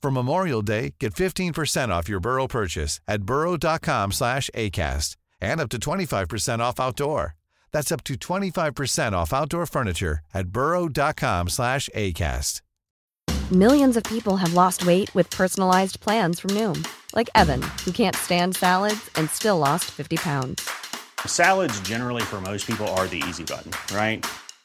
For Memorial Day, get 15% off your Burrow purchase at burrow.com slash ACAST and up to 25% off outdoor. That's up to 25% off outdoor furniture at burrow.com slash ACAST. Millions of people have lost weight with personalized plans from Noom, like Evan, who can't stand salads and still lost 50 pounds. Salads generally for most people are the easy button, right?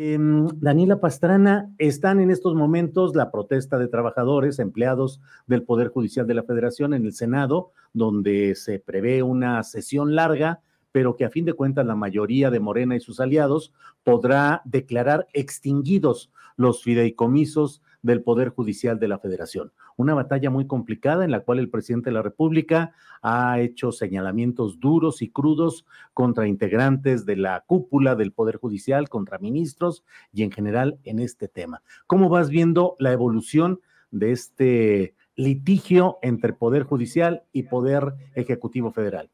Em, Daniela Pastrana, están en estos momentos la protesta de trabajadores, empleados del Poder Judicial de la Federación en el Senado, donde se prevé una sesión larga, pero que a fin de cuentas la mayoría de Morena y sus aliados podrá declarar extinguidos los fideicomisos del Poder Judicial de la Federación. Una batalla muy complicada en la cual el presidente de la República ha hecho señalamientos duros y crudos contra integrantes de la cúpula del Poder Judicial, contra ministros y en general en este tema. ¿Cómo vas viendo la evolución de este litigio entre Poder Judicial y Poder Ejecutivo Federal?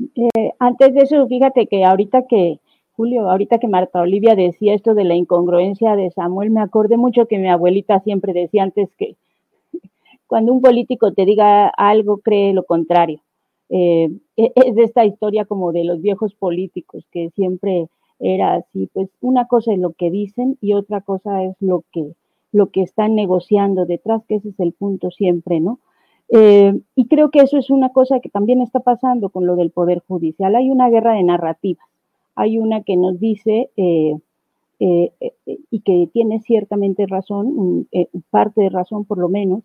Eh, antes de eso, fíjate que ahorita que Julio, ahorita que Marta Olivia decía esto de la incongruencia de Samuel, me acordé mucho que mi abuelita siempre decía antes que cuando un político te diga algo, cree lo contrario. Eh, e, es de esta historia como de los viejos políticos, que siempre era así, pues una cosa es lo que dicen y otra cosa es lo que, lo que están negociando detrás, que ese es el punto siempre, ¿no? Eh, y creo que eso es una cosa que también está pasando con lo del Poder Judicial. Hay una guerra de narrativas hay una que nos dice, eh, eh, eh, y que tiene ciertamente razón, parte de razón por lo menos,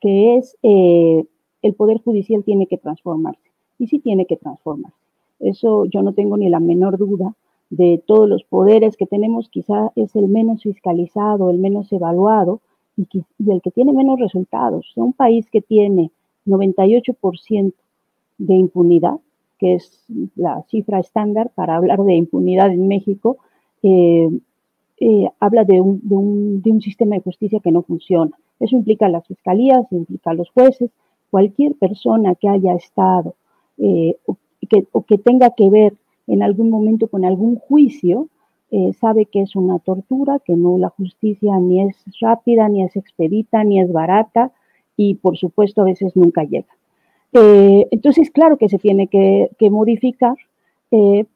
que es el Poder Judicial tiene que transformarse. Y sí tiene que transformarse. Eso yo no tengo ni la menor duda de todos los poderes que tenemos, quizá es el menos fiscalizado, el menos evaluado y, el que tiene menos resultados. Un país que tiene 98% de impunidad, que es la cifra estándar para hablar de impunidad en México, eh, eh, habla de un, sistema de justicia que no funciona. Eso implica a las fiscalías, implica a los jueces, cualquier persona que haya estado eh, o, que, o, que, tenga que ver en algún momento con algún juicio, sabe que es una tortura, que no la justicia ni es rápida, ni es expedita, ni es barata y por supuesto a veces nunca llega. Eh, entonces, claro que se tiene que, modificar, eh,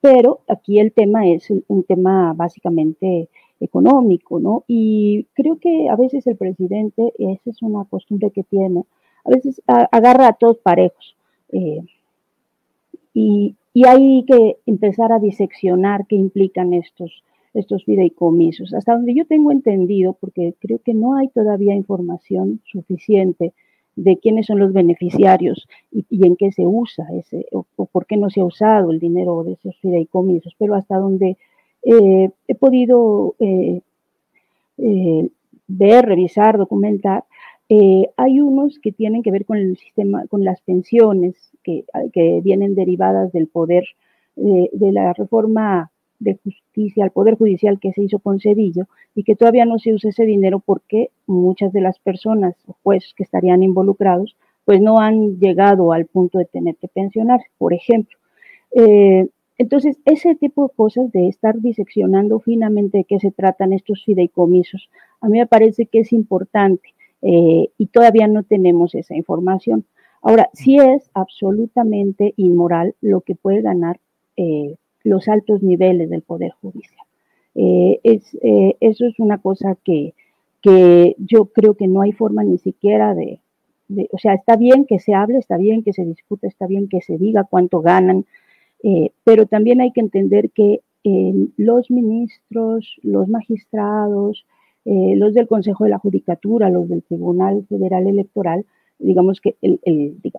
pero aquí el tema es un tema básicamente económico, ¿no? Y creo que a veces el presidente, esa es una costumbre que tiene, a veces agarra a todos parejos. Eh, y, hay que empezar a diseccionar qué implican estos, estos fideicomisos. Hasta donde yo tengo entendido, porque creo que no hay todavía información suficiente de quiénes son los beneficiarios y, en qué se usa ese, o, por qué no se ha usado el dinero de esos fideicomisos, pero hasta donde eh, he podido eh, eh, ver, revisar, documentar, hay unos que tienen que ver con el sistema, con las pensiones que, vienen derivadas del poder de la reforma de justicia, al Poder Judicial que se hizo con Cedillo y que todavía no se usa ese dinero porque muchas de las personas o jueces que estarían involucrados pues no han llegado al punto de tener que pensionarse, por ejemplo. Eh, entonces, ese tipo de cosas de estar diseccionando finamente de qué se tratan estos fideicomisos, a mí me parece que es importante eh, y todavía no tenemos esa información. Ahora, sí es absolutamente inmoral lo que puede ganar eh, los altos niveles del Poder Judicial. Eh, es, eh, eso es una cosa que, que, yo creo que no hay forma ni siquiera de, o sea, está bien que se hable, está bien que se discute, está bien que se diga cuánto ganan, eh, pero también hay que entender que los ministros, los magistrados, los del Consejo de la Judicatura, los del Tribunal Federal Electoral, digamos que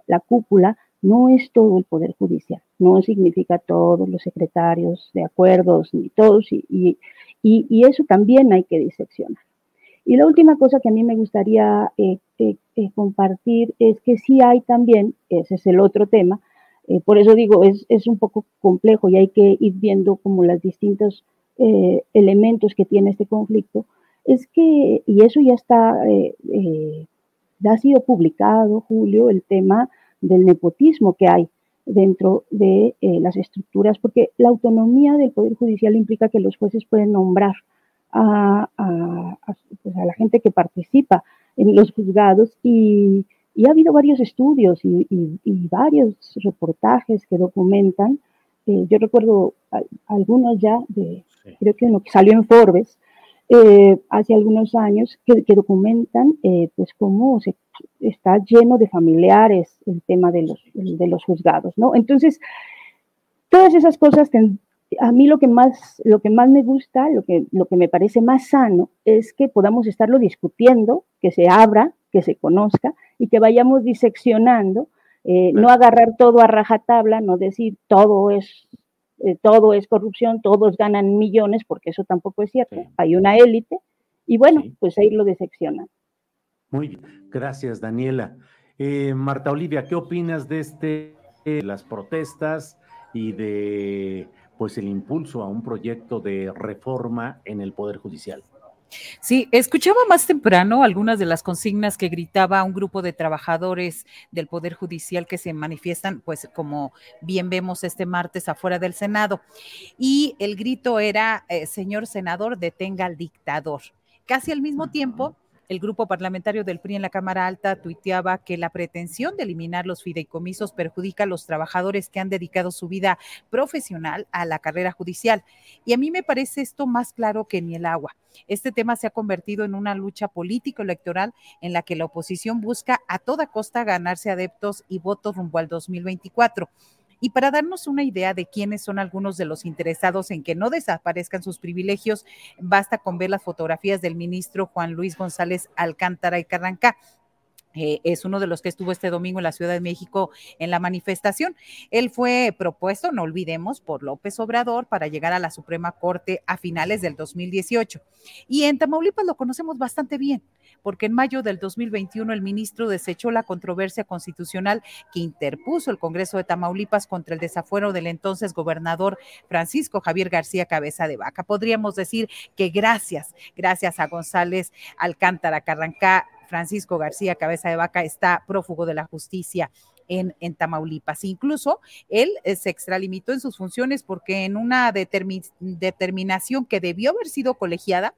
la cúpula no es todo el Poder Judicial, no significa todos los secretarios de acuerdos, ni todos, y, eso también hay que diseccionar. Y la última cosa que a mí me gustaría eh, eh, eh, compartir es que sí hay también, ese es el otro tema, por eso digo, es, es, un poco complejo y hay que ir viendo como los distintos elementos que tiene este conflicto, es que, y eso ya está, ha sido publicado, Julio, el tema del nepotismo que hay dentro de eh, las estructuras, porque la autonomía del Poder Judicial implica que los jueces pueden nombrar a, pues, la gente que participa en los juzgados y, ha habido varios estudios y, varios reportajes que documentan, eh, yo recuerdo algunos ya, de, creo que uno que salió en Forbes, eh, hace algunos años que, documentan pues cómo se está lleno de familiares el tema de los, de los juzgados, ¿no? Entonces, todas esas cosas, a mí lo que más, lo que más me gusta, lo que, lo que me parece más sano, es que podamos estarlo discutiendo, que se abra, que se conozca y que vayamos diseccionando, eh, no agarrar todo a rajatabla, no decir todo es, eh, todo es corrupción, todos ganan millones, porque eso tampoco es cierto, hay una élite, y bueno, pues ahí lo diseccionan. Muy bien, gracias Daniela. Eh, Marta Olivia, ¿qué opinas de este, las protestas y de pues el impulso a un proyecto de reforma en el Poder Judicial? Sí, escuchaba más temprano algunas de las consignas que gritaba un grupo de trabajadores del Poder Judicial que se manifiestan, pues como bien vemos este martes afuera del Senado. Y el grito era, eh, señor senador, detenga al dictador. Casi al mismo tiempo el grupo parlamentario del PRI en la Cámara Alta tuiteaba que la pretensión de eliminar los fideicomisos perjudica a los trabajadores que han dedicado su vida profesional a la carrera judicial. Y a mí me parece esto más claro que ni el agua. Este tema se ha convertido en una lucha político-electoral en la que la oposición busca a toda costa ganarse adeptos y votos rumbo al 2024. Y para darnos una idea de quiénes son algunos de los interesados en que no desaparezcan sus privilegios, basta con ver las fotografías del ministro Juan Luis González Alcántara y Carrancá. Eh, es uno de los que estuvo este domingo en la Ciudad de México en la manifestación. Él fue propuesto, no olvidemos, por López Obrador para llegar a la Suprema Corte a finales del 2018. Y en Tamaulipas lo conocemos bastante bien porque en mayo del 2021 el ministro desechó la controversia constitucional que interpuso el Congreso de Tamaulipas contra el desafuero del entonces gobernador Francisco Javier García Cabeza de Vaca. Podríamos decir que gracias, gracias a González Alcántara Carrancá, Francisco García Cabeza de Vaca está prófugo de la justicia en, Tamaulipas. Incluso él eh, se extralimitó en sus funciones porque en una determinación que debió haber sido colegiada,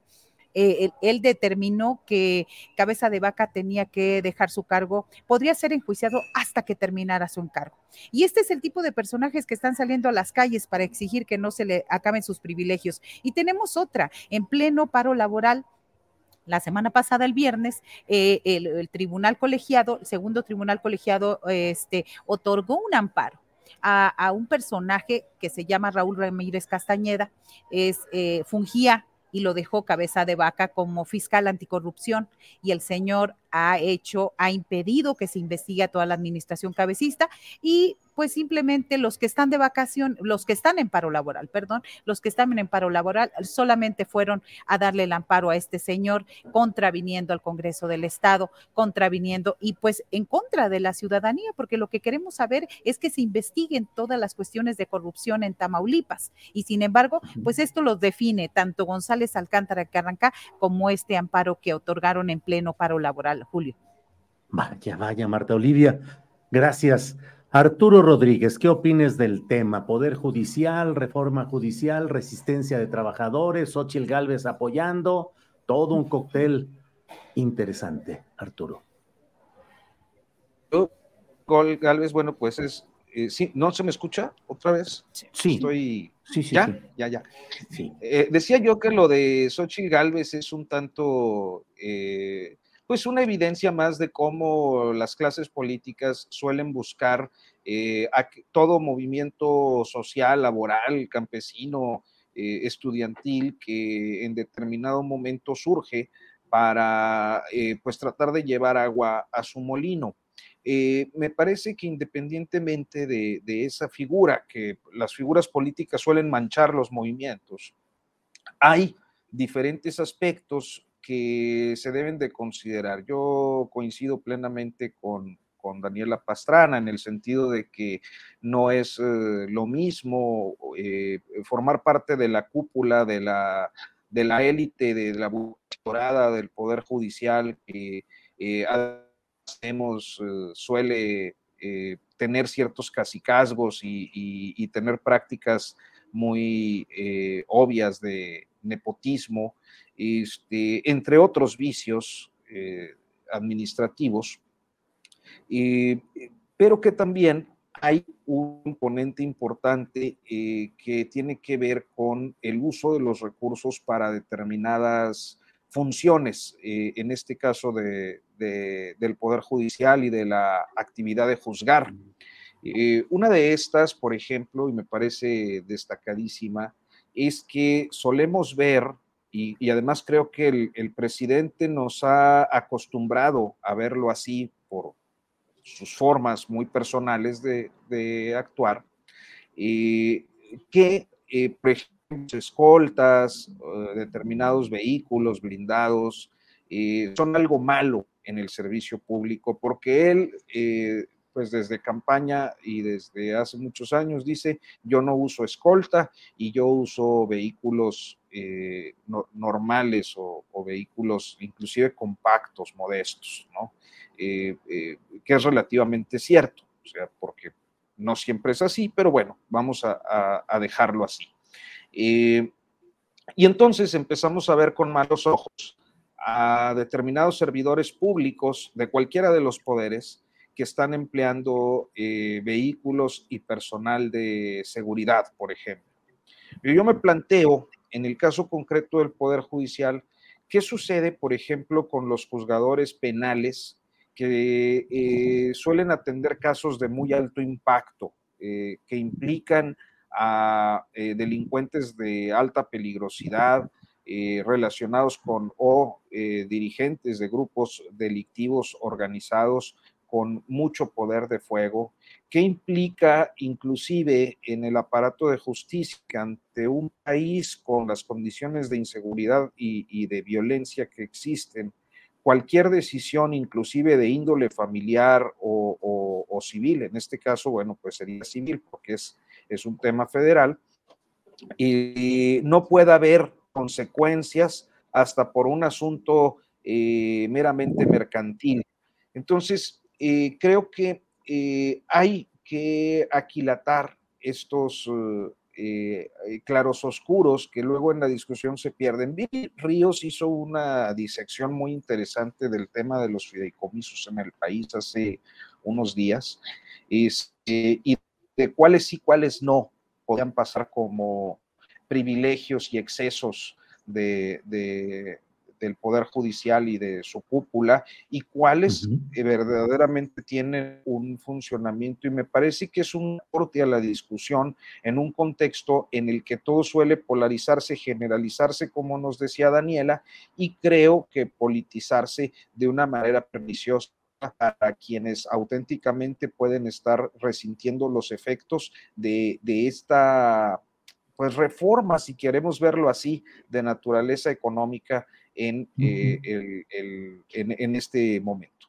eh, él, determinó que Cabeza de Vaca tenía que dejar su cargo, podría ser enjuiciado hasta que terminara su encargo. Y este es el tipo de personajes que están saliendo a las calles para exigir que no se le acaben sus privilegios. Y tenemos otra, en pleno paro laboral, la semana pasada, el viernes, eh, el, tribunal colegiado, el segundo tribunal colegiado, este, otorgó un amparo. A, un personaje que se llama Raúl Ramírez Castañeda, es, eh, fungía y lo dejó cabeza de vaca como fiscal anticorrupción y el señor ha hecho, ha impedido que se investigue a toda la administración cabecista y pues simplemente los que están de vacación, los que están en paro laboral, perdón, los que están en paro laboral solamente fueron a darle el amparo a este señor, contraviniendo al Congreso del Estado, contraviniendo y pues en contra de la ciudadanía, porque lo que queremos saber es que se investiguen todas las cuestiones de corrupción en Tamaulipas. Y sin embargo, pues esto lo define tanto González Alcántara Carranca como este amparo que otorgaron en pleno paro laboral, Julio. Vaya, vaya, Marta Olivia. Gracias. Arturo Rodríguez, ¿qué opines del tema? Poder judicial, reforma judicial, resistencia de trabajadores, Xochitl Galvez apoyando, todo un cóctel interesante, Arturo. Gol Galvez, bueno, pues es, eh, sí, ¿no se me escucha otra vez? Sí. Estoy, sí, sí, ¿ya? sí. Ya, ya. Sí. Eh, decía yo que lo de Xochitl Galvez es un tanto, eh, pues una evidencia más de cómo las clases políticas suelen buscar eh, todo movimiento social, laboral, campesino, eh, estudiantil que en determinado momento surge para eh, pues tratar de llevar agua a su molino. Me parece que independientemente de, de, esa figura, que las figuras políticas suelen manchar los movimientos, hay diferentes aspectos que se deben de considerar. Yo coincido plenamente con, con Daniela Pastrana en el sentido de que no es eh, lo mismo eh, formar parte de la cúpula de la de la élite de la dorada del poder judicial que eh, hacemos suele tener ciertos casicazgos y, y, y tener prácticas muy obvias de nepotismo este, entre otros vicios eh, administrativos, eh, pero que también hay un componente importante eh, que tiene que ver con el uso de los recursos para determinadas funciones, en este caso de, de, del Poder Judicial y de la actividad de juzgar. Una de estas, por ejemplo, y me parece destacadísima, es que solemos ver y, además creo que el, presidente nos ha acostumbrado a verlo así por sus formas muy personales de, actuar, eh, que, eh, por ejemplo, escoltas, eh, determinados vehículos blindados, eh, son algo malo en el servicio público, porque él pues desde campaña y desde hace muchos años dice, yo no uso escolta y yo uso vehículos eh, no, normales o, vehículos inclusive compactos, modestos, ¿no? Eh, eh, que es relativamente cierto, o sea, porque no siempre es así, pero bueno, vamos a, a, dejarlo así. Y entonces empezamos a ver con malos ojos a determinados servidores públicos de cualquiera de los poderes, que están empleando eh, vehículos y personal de seguridad, por ejemplo. Yo me planteo, en el caso concreto del Poder Judicial, ¿qué sucede, por ejemplo, con los juzgadores penales que eh, suelen atender casos de muy alto impacto, eh, que implican a eh, delincuentes de alta peligrosidad, relacionados con o dirigentes de grupos delictivos organizados con mucho poder de fuego, que implica inclusive en el aparato de justicia ante un país con las condiciones de inseguridad y, de violencia que existen, cualquier decisión, inclusive de índole familiar o, civil, en este caso, bueno, pues sería civil porque es, es un tema federal, y no puede haber consecuencias hasta por un asunto eh, meramente mercantil. Entonces, eh, creo que eh, hay que aquilatar estos eh, claros oscuros que luego en la discusión se pierden. Billy Ríos hizo una disección muy interesante del tema de los fideicomisos en el país hace unos días este, y de cuáles sí, cuáles no podían pasar como privilegios y excesos de, del Poder Judicial y de su cúpula y cuáles verdaderamente tienen un funcionamiento. Y me parece que es un aporte a la discusión en un contexto en el que todo suele polarizarse, generalizarse, como nos decía Daniela, y creo que politizarse de una manera perniciosa para quienes auténticamente pueden estar resintiendo los efectos de, de esta pues reforma, si queremos verlo así, de naturaleza económica en, eh, el, el, en, en este momento.